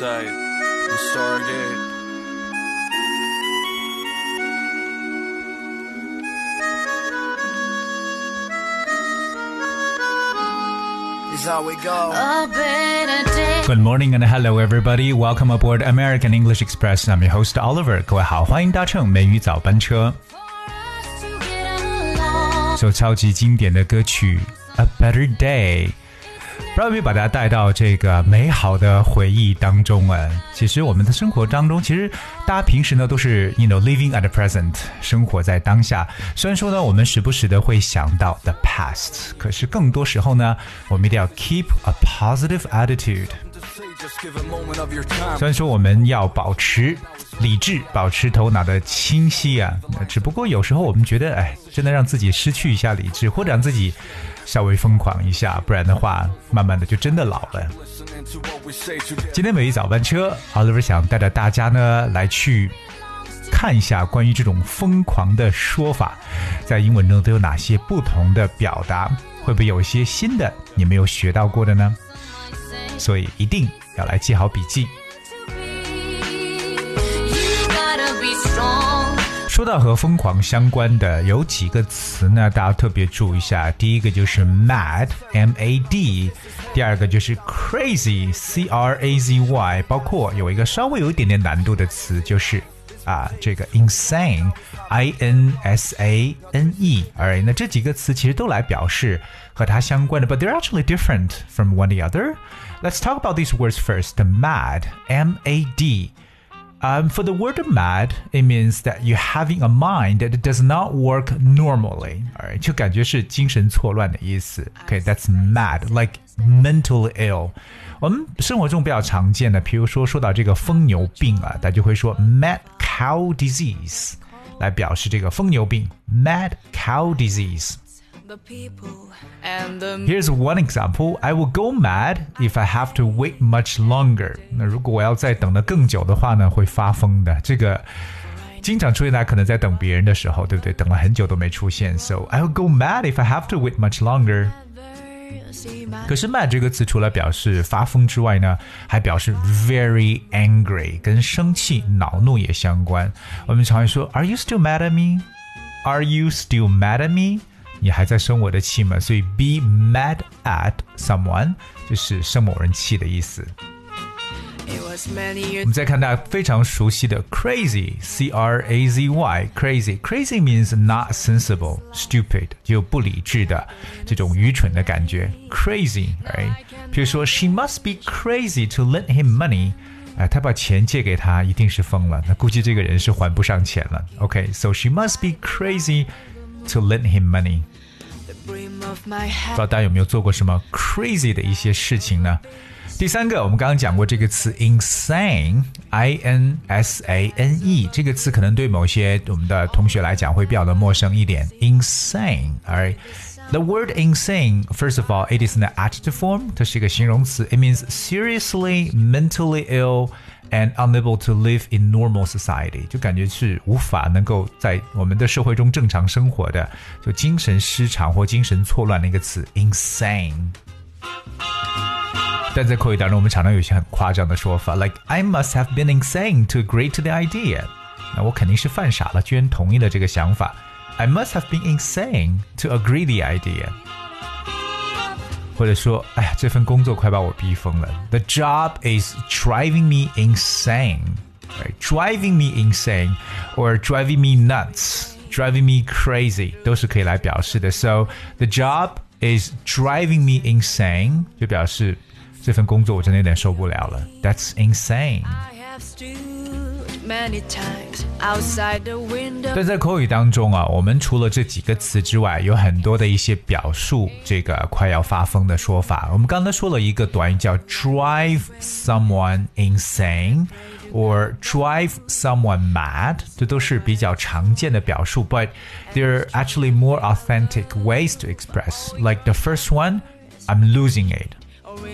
Eastside and Stargate. Is how we go. A better day. Good morning and hello everybody. Welcome aboard American English Express. I'm your host Oliver. 各位好，欢迎搭乘美语早班车。 For us to get along. 首超级经典的歌曲《A Better Day》， 不知道有没有把大家带到这个美好的回忆当中啊？其实我们的生活当中，其实大家平时呢都是 you know living at the present，生活在当下。虽然说呢，我们时不时的会想到 the past，可是更多时候呢，我们一定要 keep a positive attitude。虽然说我们要保持理智，保持头脑的清晰啊，只不过有时候我们觉得，哎，真的让自己失去一下理智，或者让自己稍微疯狂一下，不然的话，慢慢的就真的老了。今天每一早班车，Oliver 想带着大家呢来去看一下关于这种疯狂的说法，在英文中都有哪些不同的表达，会不会有一些新的你没有学到过的呢？所以一定要来记好笔记。说到和疯狂相关的，有几个词呢，大家特别注意一下。第一个就是 mad，m a d，第二个就是 crazy，c r a z y，包括有一个稍微有一点点难度的词，就是啊这个 insane insane，i n s a n e。而那这几个词其实都来表示和它相关的，but they're actually different from one another. Let's talk about these words first. The mad, m a d. Um, for the word mad, it means that you're having a mind that does not work normally. Alright，就感觉是精神错乱的意思。Okay, that's mad, like mentally ill. 我们生活中比较常见的，比如说说到这个疯牛病啊，大家就会说 mad cow disease 来表示这个疯牛病 mad cow disease。 The people and the Here's one example. I will go mad if I have to wait much longer. 那如果我要再等得更久的话呢，会发疯的。这个经常出现在可能在等别人的时候，对不对？等了很久都没出现，so I will go mad if I have to wait much longer. 可是 mad 这个词除了表示发疯之外呢，还表示 very angry，跟生气、恼怒也相关。我们常会说，Are you still mad at me? Are you still mad at me? 你还在生我的气吗？所以 be mad at someone 就是生某人气的意思。It was many 我 years 们再看大家非常熟悉的 crazy，c r a z y，crazy，crazy means not sensible, stupid，就不理智的这种愚蠢的感觉，crazy，哎，比如说 she must be crazy to lend him money。哎，他把钱借给他，一定是疯了。那估计这个人是还不上钱了。OK，so、she must be crazy to lend him money。 the brim of my 不知 hat 道大家有没有做过什么 crazy 的一些事情呢？ 第三个，我们刚刚讲过这个词 insane，i n s a n e 这个词可能对某些我们的同学来讲会比较的陌生一点。insane，alright。The word insane, first of all, it is an adjective form. 它是一个形容词。It means seriously mentally ill and unable to live in normal society. 就感觉是无法能够在我们的社会中正常生活的，就精神失常或精神错乱的一个词，insane。 但在口语当中，我们常常有一些很夸张的说法，like I must have been insane to agree to the idea。那我肯定是犯傻了，居然同意了这个想法。I must have been insane to agree the idea。或者说，哎呀，这份工作快把我逼疯了。The job is driving me insane. Right? Driving me insane or driving me nuts, driving me crazy 都是可以来表示的。So the job is driving me insane 就表示 这份工作我真的有点受不了了。That's insane. I have stood many times outside the window 但在口语当中啊，我们除了这几个词之外，有很多的一些表述这个快要发疯的说法。我们刚才说了一个短语叫 drive someone insane。or drive someone mad，这都是比较常见的表述，but there are actually more authentic ways to express. Like the first one, I'm losing it.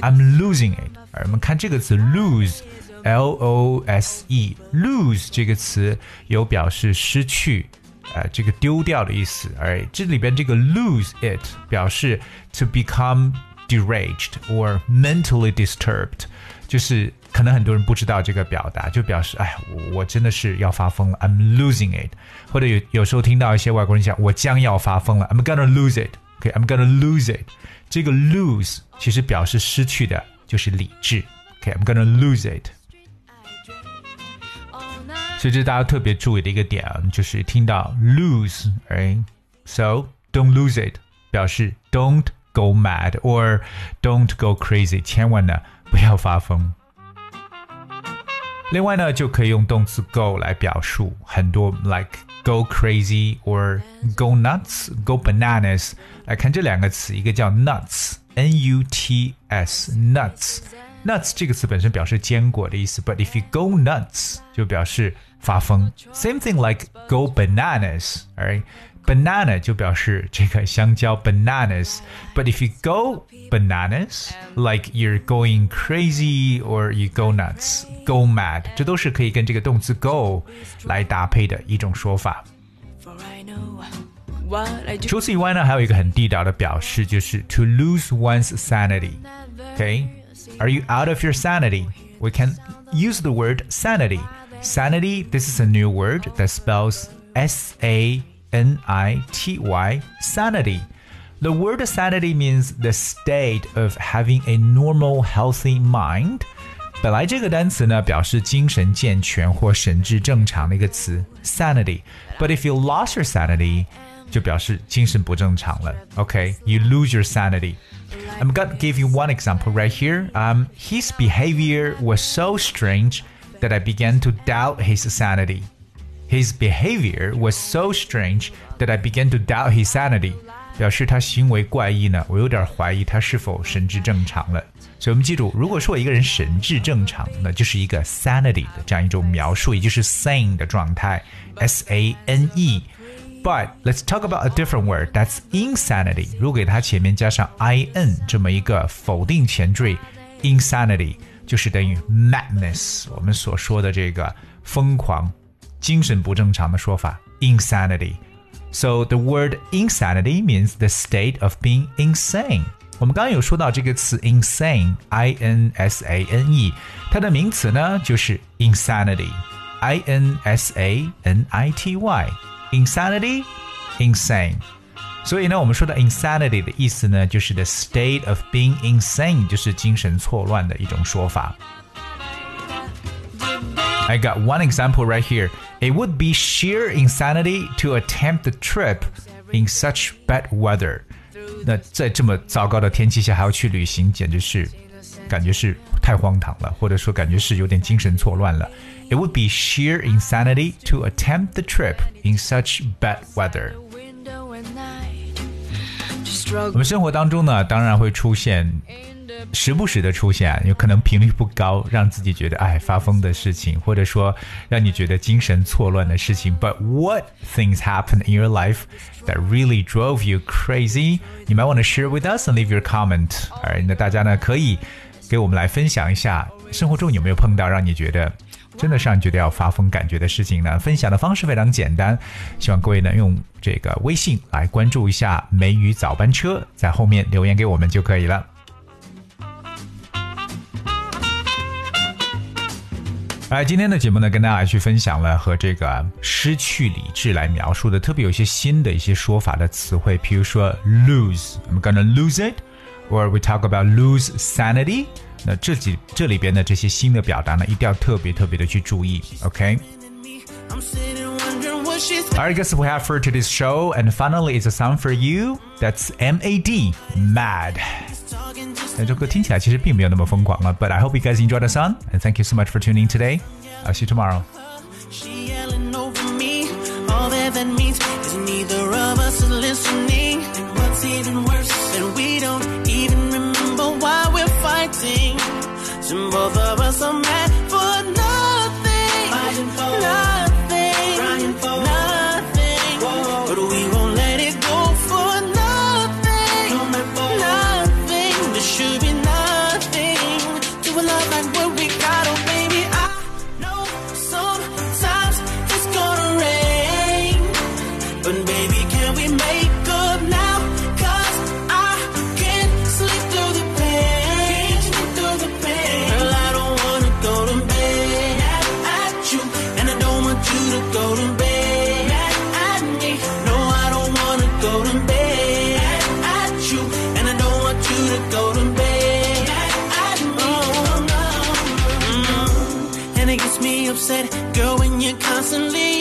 I'm losing it. 而我们看这个词 lose。L O S E lose 这个词有表示失去，呃，这个丢掉的意思。而这里边这个 lose it 表示 to become deranged or mentally disturbed，就是 可能很多人不知道这个表达，就表示哎，我我真的是要发疯了，I'm losing it。或者有有时候听到一些外国人讲，我将要发疯了，I'm gonna lose it。 OK，I'm gonna lose it。这个 lose 其实表示失去的就是理智。OK，I'm gonna lose it。所以这是大家特别注意的一个点啊，就是听到 lose，right？So don't lose it，表示 don't go mad or don't go crazy，千万呢不要发疯。另外呢，就可以用动词 go 来表述很多，like go crazy or go nuts, go bananas。来看这两个词，一个叫 nuts，n u t s，nuts。nuts 这个词本身表示坚果的意思，but if you go nuts 就表示发疯。Same thing like go bananas，alright。 banana 就表示这个香蕉 bananas。But if you go bananas, like you're going crazy or you go nuts, go mad，这都是可以跟这个动词 go 来搭配的一种说法。除此以外呢，还有一个很地道的表示，就是 to lose one's sanity。Okay, are you out of your sanity? We can use the word sanity. Sanity, this is a new word that spells S A N I T Y, sanity. The word sanity means the state of having a normal, healthy mind. 本来这个单词呢，表示精神健全或神志正常的一个词，sanity。But if you lost your sanity，就表示精神不正常了。OK，you、okay? lose your sanity。I'm gonna give you one example right here. Um, his behavior was so strange that I began to doubt his sanity. His behavior was so strange that I began to doubt his sanity。表示他行为怪异呢，我有点怀疑他是否神志正常了。所以我们记住，如果说一个人神志正常，那就是一个 sanity 的这样一种描述，也就是 sane 的状态，s a n e。But let's talk about a different word that's insanity。如果给它前面加上 i n 这么一个否定前缀，insanity 就是等于 madness，我们所说的这个疯狂。 精神不正常的说法 insanity。So the word insanity means the state of being insane。我们刚刚有说到这个词 insane，i n s a n e，它的名词呢就是 insanity，i n s a n i t y，insanity，insane。所以呢，我们说的 insanity 的意思呢，就是 the state of being insane，就是精神错乱的一种说法。 I got one example right here. It would be sheer insanity to attempt the trip in such bad weather. 那在这么糟糕的天气下还要去旅行，简直是感觉是太荒唐了，或者说感觉是有点精神错乱了。It would be sheer insanity to attempt the trip in such bad weather. 我们生活当中呢，当然会出现 时不时的出现，有可能频率不高，让自己觉得哎发疯的事情，或者说让你觉得精神错乱的事情。But what things happened in your life that really drove you crazy? You might want to share with us and leave your comment. 哎，那大家呢可以给我们来分享一下，生活中有没有碰到让你觉得真的是让你觉得要发疯感觉的事情呢？分享的方式非常简单，希望各位能用这个微信来关注一下“梅雨早班车”，在后面留言给我们就可以了。哎，今天的节目呢，跟大家去分享了和这个失去理智来描述的，特别有一些新的一些说法的词汇，比如说 lose，I'm gonna lose it，or we talk about lose sanity。那这几这里边的这些新的表达呢，一定要特别特别的去注意，OK。Alright, guess we have for today's show, and finally, it's a song for you. That's M A D, mad. 那这歌听起来其实并没有那么疯狂了。But I hope you guys enjoy the song and thank you so much for tuning today. I'll see you tomorrow. She yelling over me. All you're constantly